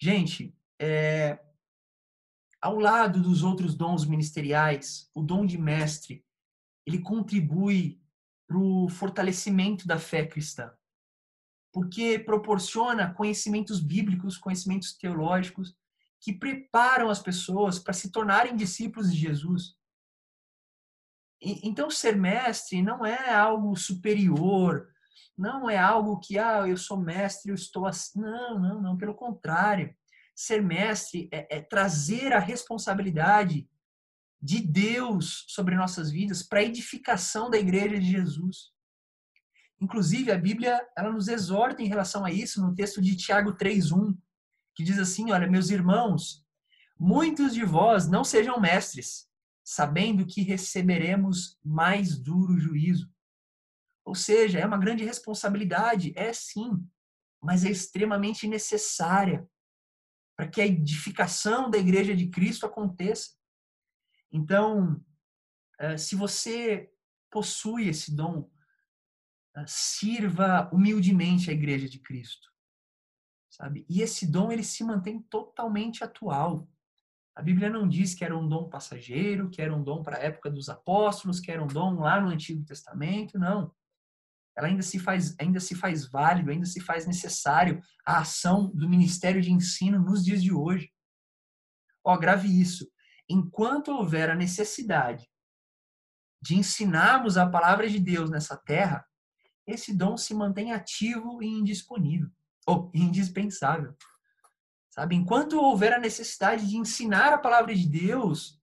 Gente, é, ao lado dos outros dons ministeriais, o dom de mestre, ele contribui para o fortalecimento da fé cristã. Porque proporciona conhecimentos bíblicos, conhecimentos teológicos, que preparam as pessoas para se tornarem discípulos de Jesus. E, então, ser mestre não é algo superior, não é algo que, ah, eu sou mestre, eu estou assim. Não, não, não, pelo contrário. Ser mestre é, é trazer a responsabilidade de Deus sobre nossas vidas para edificação da igreja de Jesus. Inclusive, a Bíblia ela nos exorta em relação a isso no texto de Tiago 3:1, que diz assim: "Olha, meus irmãos, muitos de vós não sejam mestres, sabendo que receberemos mais duro juízo." Ou seja, é uma grande responsabilidade, é sim, mas é extremamente necessária para que a edificação da igreja de Cristo aconteça. Então, eh, se você possui esse dom, eh, sirva humildemente a igreja de Cristo. Sabe? E esse dom ele se mantém totalmente atual. A Bíblia não diz que era um dom passageiro, que era um dom para a época dos apóstolos, que era um dom lá no Antigo Testamento, não. Ela ainda se faz, ainda se faz válido, ainda se faz necessário a ação do ministério de ensino nos dias de hoje. Ó, grave isso enquanto houver a necessidade de ensinarmos a palavra de Deus nessa terra, esse dom se mantém ativo e indisponível, ou indispensável. Sabe? Enquanto houver a necessidade de ensinar a palavra de Deus,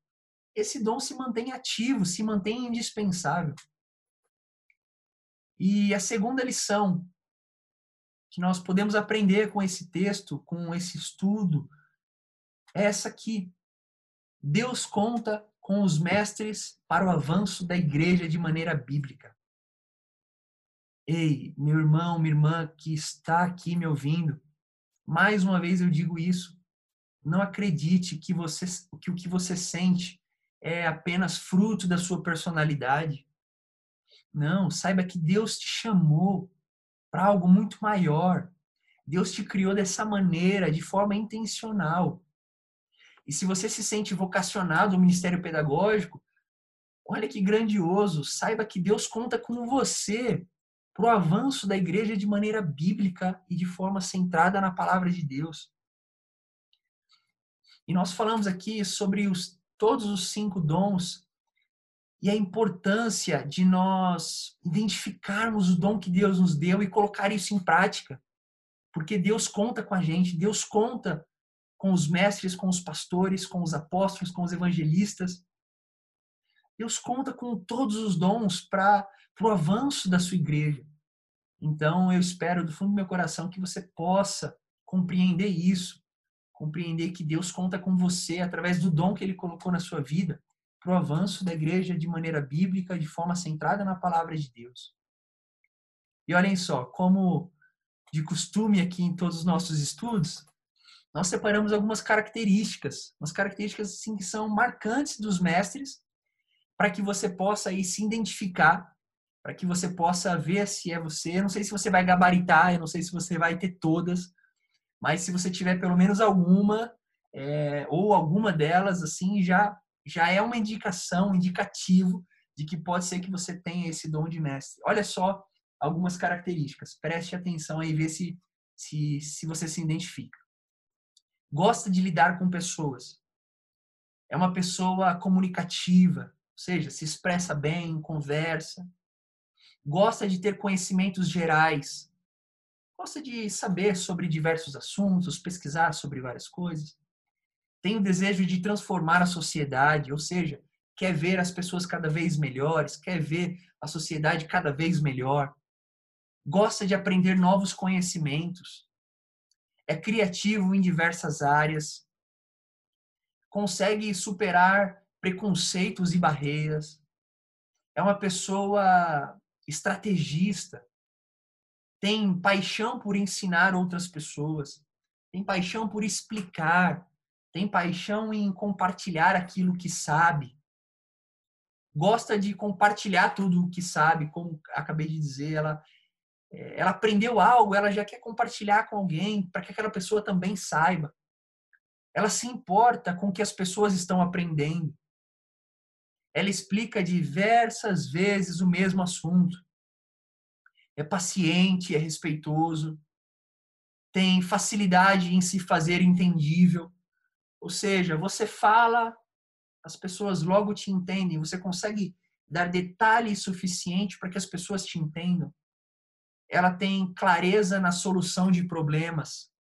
esse dom se mantém ativo, se mantém indispensável. E a segunda lição que nós podemos aprender com esse texto, com esse estudo, é essa aqui. Deus conta com os mestres para o avanço da igreja de maneira bíblica. Ei, meu irmão, minha irmã que está aqui me ouvindo, mais uma vez eu digo isso. Não acredite que, você, que o que você sente é apenas fruto da sua personalidade. Não, saiba que Deus te chamou para algo muito maior. Deus te criou dessa maneira, de forma intencional. E se você se sente vocacionado ao ministério pedagógico, olha que grandioso, saiba que Deus conta com você para o avanço da igreja de maneira bíblica e de forma centrada na palavra de Deus. E nós falamos aqui sobre os, todos os cinco dons e a importância de nós identificarmos o dom que Deus nos deu e colocar isso em prática. Porque Deus conta com a gente, Deus conta com os mestres, com os pastores, com os apóstolos, com os evangelistas. Deus conta com todos os dons para o avanço da sua igreja. Então, eu espero do fundo do meu coração que você possa compreender isso, compreender que Deus conta com você através do dom que Ele colocou na sua vida para o avanço da igreja de maneira bíblica, de forma centrada na palavra de Deus. E olhem só, como de costume aqui em todos os nossos estudos, nós separamos algumas características, umas características assim, que são marcantes dos mestres, para que você possa aí se identificar, para que você possa ver se é você. Eu não sei se você vai gabaritar, eu não sei se você vai ter todas, mas se você tiver pelo menos alguma, é, ou alguma delas, assim, já, já é uma indicação, um indicativo de que pode ser que você tenha esse dom de mestre. Olha só algumas características. Preste atenção aí, ver se, se, se você se identifica gosta de lidar com pessoas. É uma pessoa comunicativa, ou seja, se expressa bem, conversa. Gosta de ter conhecimentos gerais. Gosta de saber sobre diversos assuntos, pesquisar sobre várias coisas. Tem o desejo de transformar a sociedade, ou seja, quer ver as pessoas cada vez melhores, quer ver a sociedade cada vez melhor. Gosta de aprender novos conhecimentos é criativo em diversas áreas, consegue superar preconceitos e barreiras, é uma pessoa estrategista, tem paixão por ensinar outras pessoas, tem paixão por explicar, tem paixão em compartilhar aquilo que sabe. gosta de compartilhar tudo o que sabe, como acabei de dizer, ela ela aprendeu algo, ela já quer compartilhar com alguém para que aquela pessoa também saiba. Ela se importa com o que as pessoas estão aprendendo. Ela explica diversas vezes o mesmo assunto. É paciente, é respeitoso, tem facilidade em se fazer entendível. Ou seja, você fala, as pessoas logo te entendem, você consegue dar detalhes suficiente para que as pessoas te entendam. Ela tem clareza na solução de problemas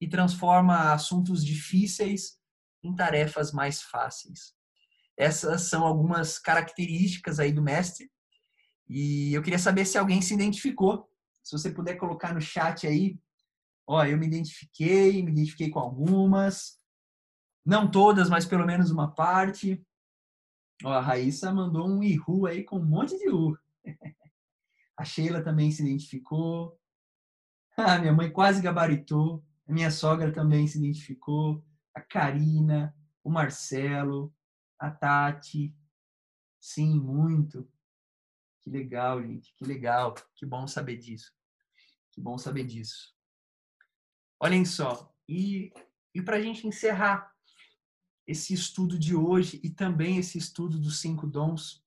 e transforma assuntos difíceis em tarefas mais fáceis. Essas são algumas características aí do mestre. E eu queria saber se alguém se identificou. Se você puder colocar no chat aí, ó, eu me identifiquei, me identifiquei com algumas. Não todas, mas pelo menos uma parte. Ó, a Raíssa mandou um ihu aí com um monte de u. A Sheila também se identificou. Ah, minha mãe quase gabaritou. A minha sogra também se identificou. A Karina, o Marcelo, a Tati. Sim, muito. Que legal, gente. Que legal. Que bom saber disso. Que bom saber disso. Olhem só. E, e para a gente encerrar esse estudo de hoje e também esse estudo dos cinco dons,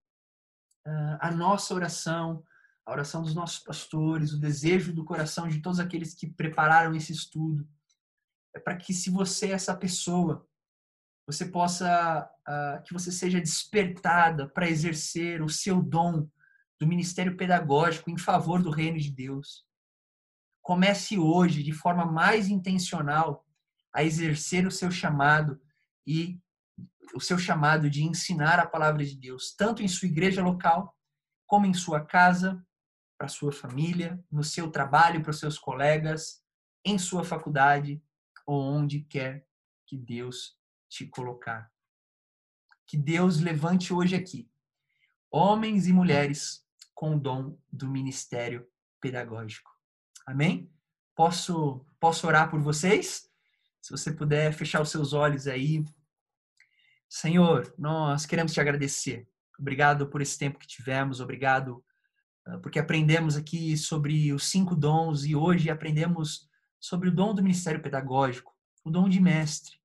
ah, a nossa oração, a oração dos nossos pastores, o desejo do coração de todos aqueles que prepararam esse estudo, é para que se você é essa pessoa, você possa, uh, que você seja despertada para exercer o seu dom do ministério pedagógico em favor do reino de Deus. Comece hoje, de forma mais intencional, a exercer o seu chamado e o seu chamado de ensinar a palavra de Deus, tanto em sua igreja local, como em sua casa, para sua família, no seu trabalho, para os seus colegas, em sua faculdade ou onde quer que Deus te colocar. Que Deus levante hoje aqui homens e mulheres com o dom do ministério pedagógico. Amém? Posso posso orar por vocês? Se você puder fechar os seus olhos aí. Senhor, nós queremos te agradecer. Obrigado por esse tempo que tivemos, obrigado porque aprendemos aqui sobre os cinco dons e hoje aprendemos sobre o dom do ministério pedagógico, o dom de mestre.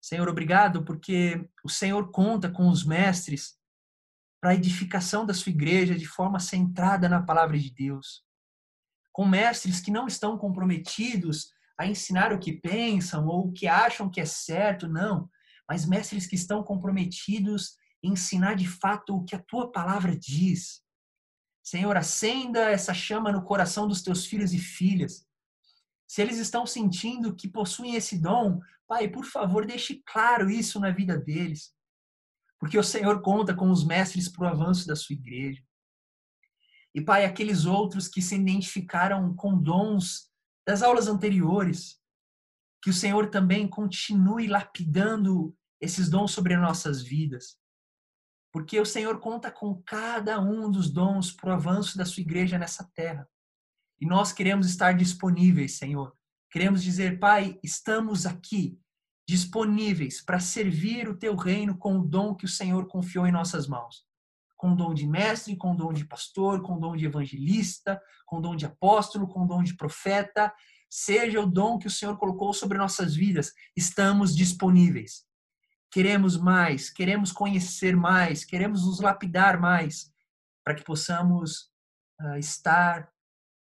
Senhor, obrigado porque o Senhor conta com os mestres para a edificação da sua igreja de forma centrada na palavra de Deus. Com mestres que não estão comprometidos a ensinar o que pensam ou o que acham que é certo, não, mas mestres que estão comprometidos em ensinar de fato o que a tua palavra diz. Senhor, acenda essa chama no coração dos teus filhos e filhas. Se eles estão sentindo que possuem esse dom, Pai, por favor, deixe claro isso na vida deles. Porque o Senhor conta com os mestres para o avanço da sua igreja. E, Pai, aqueles outros que se identificaram com dons das aulas anteriores, que o Senhor também continue lapidando esses dons sobre as nossas vidas porque o Senhor conta com cada um dos dons para o avanço da sua igreja nessa terra. E nós queremos estar disponíveis, Senhor. Queremos dizer, Pai, estamos aqui disponíveis para servir o teu reino com o dom que o Senhor confiou em nossas mãos. Com o dom de mestre, com o dom de pastor, com o dom de evangelista, com o dom de apóstolo, com o dom de profeta, seja o dom que o Senhor colocou sobre nossas vidas, estamos disponíveis queremos mais, queremos conhecer mais, queremos nos lapidar mais, para que possamos uh, estar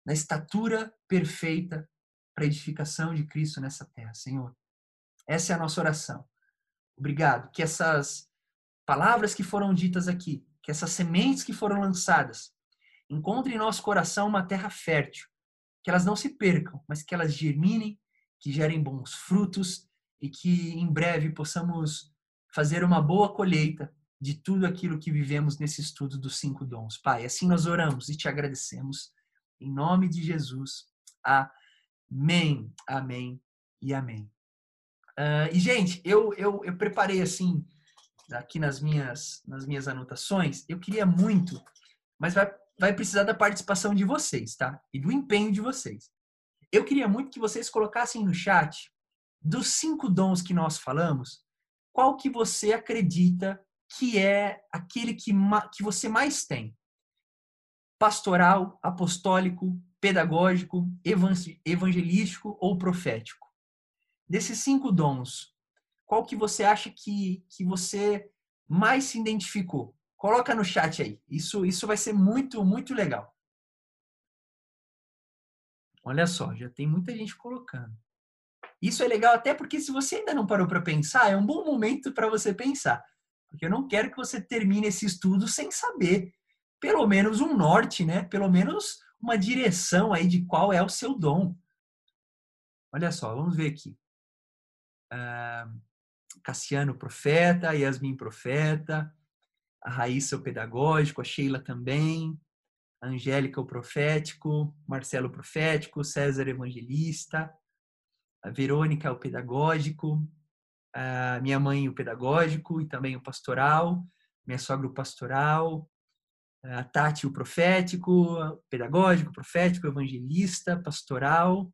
na estatura perfeita para a edificação de Cristo nessa terra, Senhor. Essa é a nossa oração. Obrigado. Que essas palavras que foram ditas aqui, que essas sementes que foram lançadas, encontrem em nosso coração uma terra fértil, que elas não se percam, mas que elas germinem, que gerem bons frutos e que em breve possamos fazer uma boa colheita de tudo aquilo que vivemos nesse estudo dos cinco dons. Pai, assim nós oramos e te agradecemos. Em nome de Jesus. Amém, amém e amém. Uh, e, gente, eu, eu, eu preparei assim, aqui nas minhas, nas minhas anotações, eu queria muito, mas vai, vai precisar da participação de vocês, tá? E do empenho de vocês. Eu queria muito que vocês colocassem no chat dos cinco dons que nós falamos, qual que você acredita que é aquele que, que você mais tem? Pastoral, apostólico, pedagógico, evangelístico ou profético? Desses cinco dons, qual que você acha que, que você mais se identificou? Coloca no chat aí. Isso, isso vai ser muito, muito legal. Olha só, já tem muita gente colocando. Isso é legal até porque se você ainda não parou para pensar, é um bom momento para você pensar. Porque eu não quero que você termine esse estudo sem saber pelo menos um norte, né? Pelo menos uma direção aí de qual é o seu dom. Olha só, vamos ver aqui. Uh, Cassiano, profeta, Yasmin, profeta, a Raíssa, o pedagógico, a Sheila também, a Angélica, o profético, Marcelo, profético, César, evangelista, a Verônica, o pedagógico, a minha mãe, o pedagógico e também o pastoral, minha sogra, o pastoral, a Tati, o profético, pedagógico, profético, evangelista, pastoral.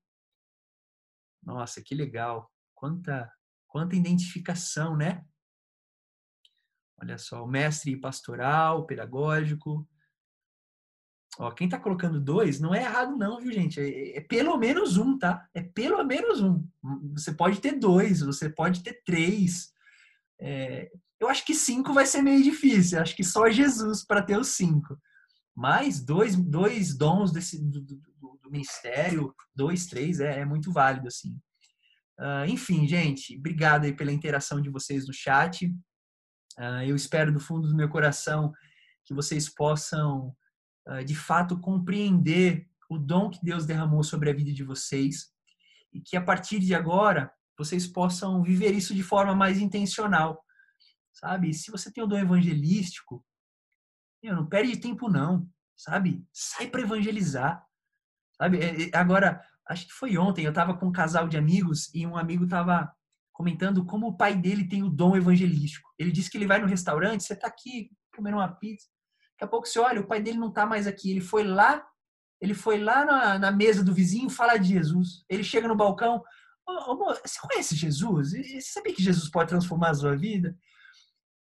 Nossa, que legal! Quanta, quanta identificação, né? Olha só, o mestre pastoral, pedagógico, Ó, quem tá colocando dois não é errado, não, viu, gente? É, é, pelo menos um, tá? É pelo menos um. Você pode ter dois, você pode ter três. É, eu acho que cinco vai ser meio difícil. Acho que só Jesus para ter os cinco. Mas dois, dois dons desse, do, do, do ministério, dois, três, é, é muito válido, assim. Uh, enfim, gente, obrigado aí pela interação de vocês no chat. Uh, eu espero do fundo do meu coração que vocês possam de fato compreender o dom que Deus derramou sobre a vida de vocês e que a partir de agora vocês possam viver isso de forma mais intencional, sabe? Se você tem o dom evangelístico, não perde tempo não, sabe? Sai para evangelizar, sabe? É, é, agora, acho que foi ontem, eu estava com um casal de amigos e um amigo estava comentando como o pai dele tem o dom evangelístico. Ele disse que ele vai no restaurante, você está aqui comendo uma pizza, Daqui a pouco você olha, o pai dele não está mais aqui. Ele foi lá, ele foi lá na, na, mesa do vizinho falar de Jesus. Ele chega no balcão, oh, oh, você conhece Jesus? Você sabia que Jesus pode transformar a sua vida?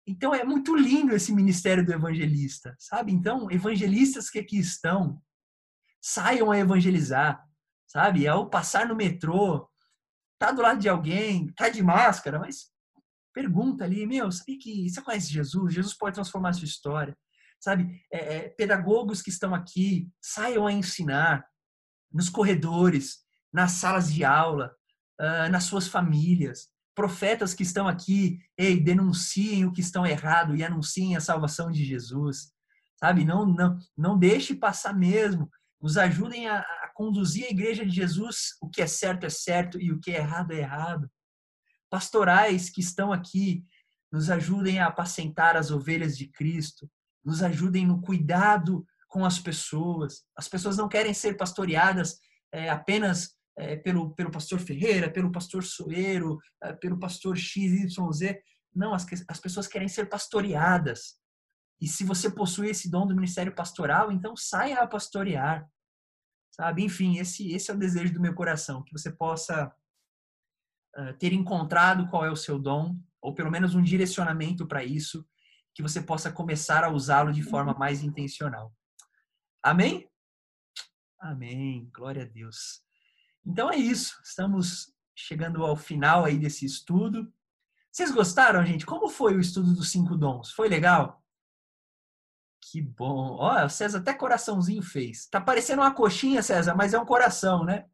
Então é muito lindo esse ministério do evangelista, sabe? Então, evangelistas que aqui estão, saiam a evangelizar, sabe? Ao passar no metrô, tá do lado de alguém, tá de máscara, mas pergunta ali, meu, sabia que você conhece Jesus? Jesus pode transformar a sua história sabe? É, é, pedagogos que estão aqui saiam a ensinar nos corredores, nas salas de aula, uh, nas suas famílias. Profetas que estão aqui, ei, denunciem o que estão errado e anunciem a salvação de Jesus, sabe? Não, não, não deixe passar mesmo. Nos ajudem a, a conduzir a igreja de Jesus. O que é certo é certo e o que é errado é errado. Pastorais que estão aqui, nos ajudem a apacentar as ovelhas de Cristo, nos ajudem no cuidado com as pessoas. As pessoas não querem ser pastoreadas é, apenas é, pelo, pelo pastor Ferreira, pelo pastor Soeiro, é, pelo pastor XYZ. Não, as, as pessoas querem ser pastoreadas. E se você possui esse dom do ministério pastoral, então saia a pastorear. Sabe? Enfim, esse, esse é o desejo do meu coração, que você possa uh, ter encontrado qual é o seu dom, ou pelo menos um direcionamento para isso, que você possa começar a usá-lo de forma mais intencional. Amém? Amém. Glória a Deus. Então é isso. Estamos chegando ao final aí desse estudo. Vocês gostaram, gente? Como foi o estudo dos cinco dons? Foi legal? Que bom. Ó, o César até coraçãozinho fez. Tá parecendo uma coxinha, César, mas é um coração, né?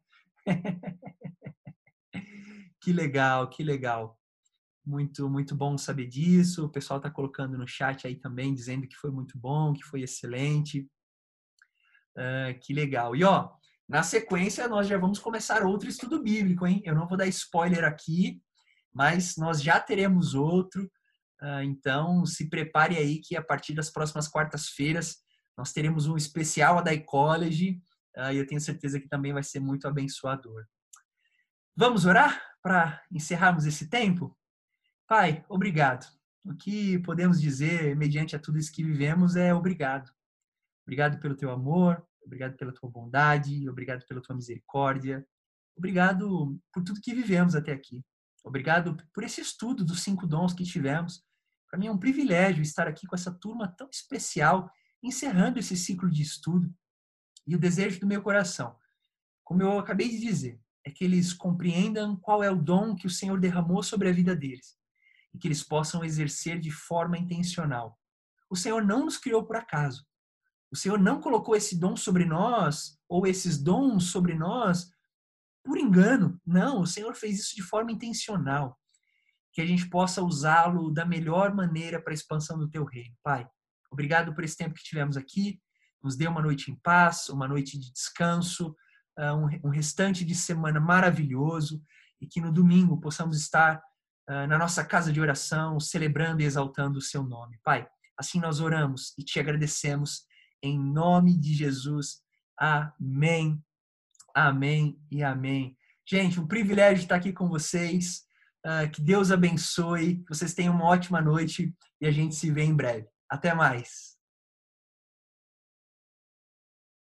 que legal, que legal. Muito, muito bom saber disso. O pessoal está colocando no chat aí também, dizendo que foi muito bom, que foi excelente. Uh, que legal. E ó, na sequência nós já vamos começar outro estudo bíblico, hein? Eu não vou dar spoiler aqui, mas nós já teremos outro. Uh, então se prepare aí que a partir das próximas quartas-feiras nós teremos um especial da Ecology uh, e eu tenho certeza que também vai ser muito abençoador. Vamos orar para encerrarmos esse tempo? Pai, obrigado. O que podemos dizer, mediante a tudo isso que vivemos, é obrigado. Obrigado pelo teu amor, obrigado pela tua bondade, obrigado pela tua misericórdia. Obrigado por tudo que vivemos até aqui. Obrigado por esse estudo dos cinco dons que tivemos Para mim é um privilégio estar aqui com essa turma tão especial, encerrando esse ciclo de estudo. E o desejo do meu coração, como eu acabei de dizer, é que eles compreendam qual é o dom que o Senhor derramou sobre a vida deles que eles possam exercer de forma intencional. O Senhor não nos criou por acaso. O Senhor não colocou esse dom sobre nós ou esses dons sobre nós por engano. Não, o Senhor fez isso de forma intencional. Que a gente possa usá-lo da melhor maneira para a expansão do teu reino. Pai, obrigado por esse tempo que tivemos aqui. Nos dê uma noite em paz, uma noite de descanso, ah, um restante de semana maravilhoso e que no domingo possamos estar na nossa casa de oração, celebrando e exaltando o seu nome. Pai, assim nós oramos e te agradecemos em nome de Jesus. Amém. Amém e amém. Gente, um privilégio estar aqui com vocês. Uh, que Deus abençoe, vocês tenham uma ótima noite e a gente se vê em breve. Até mais.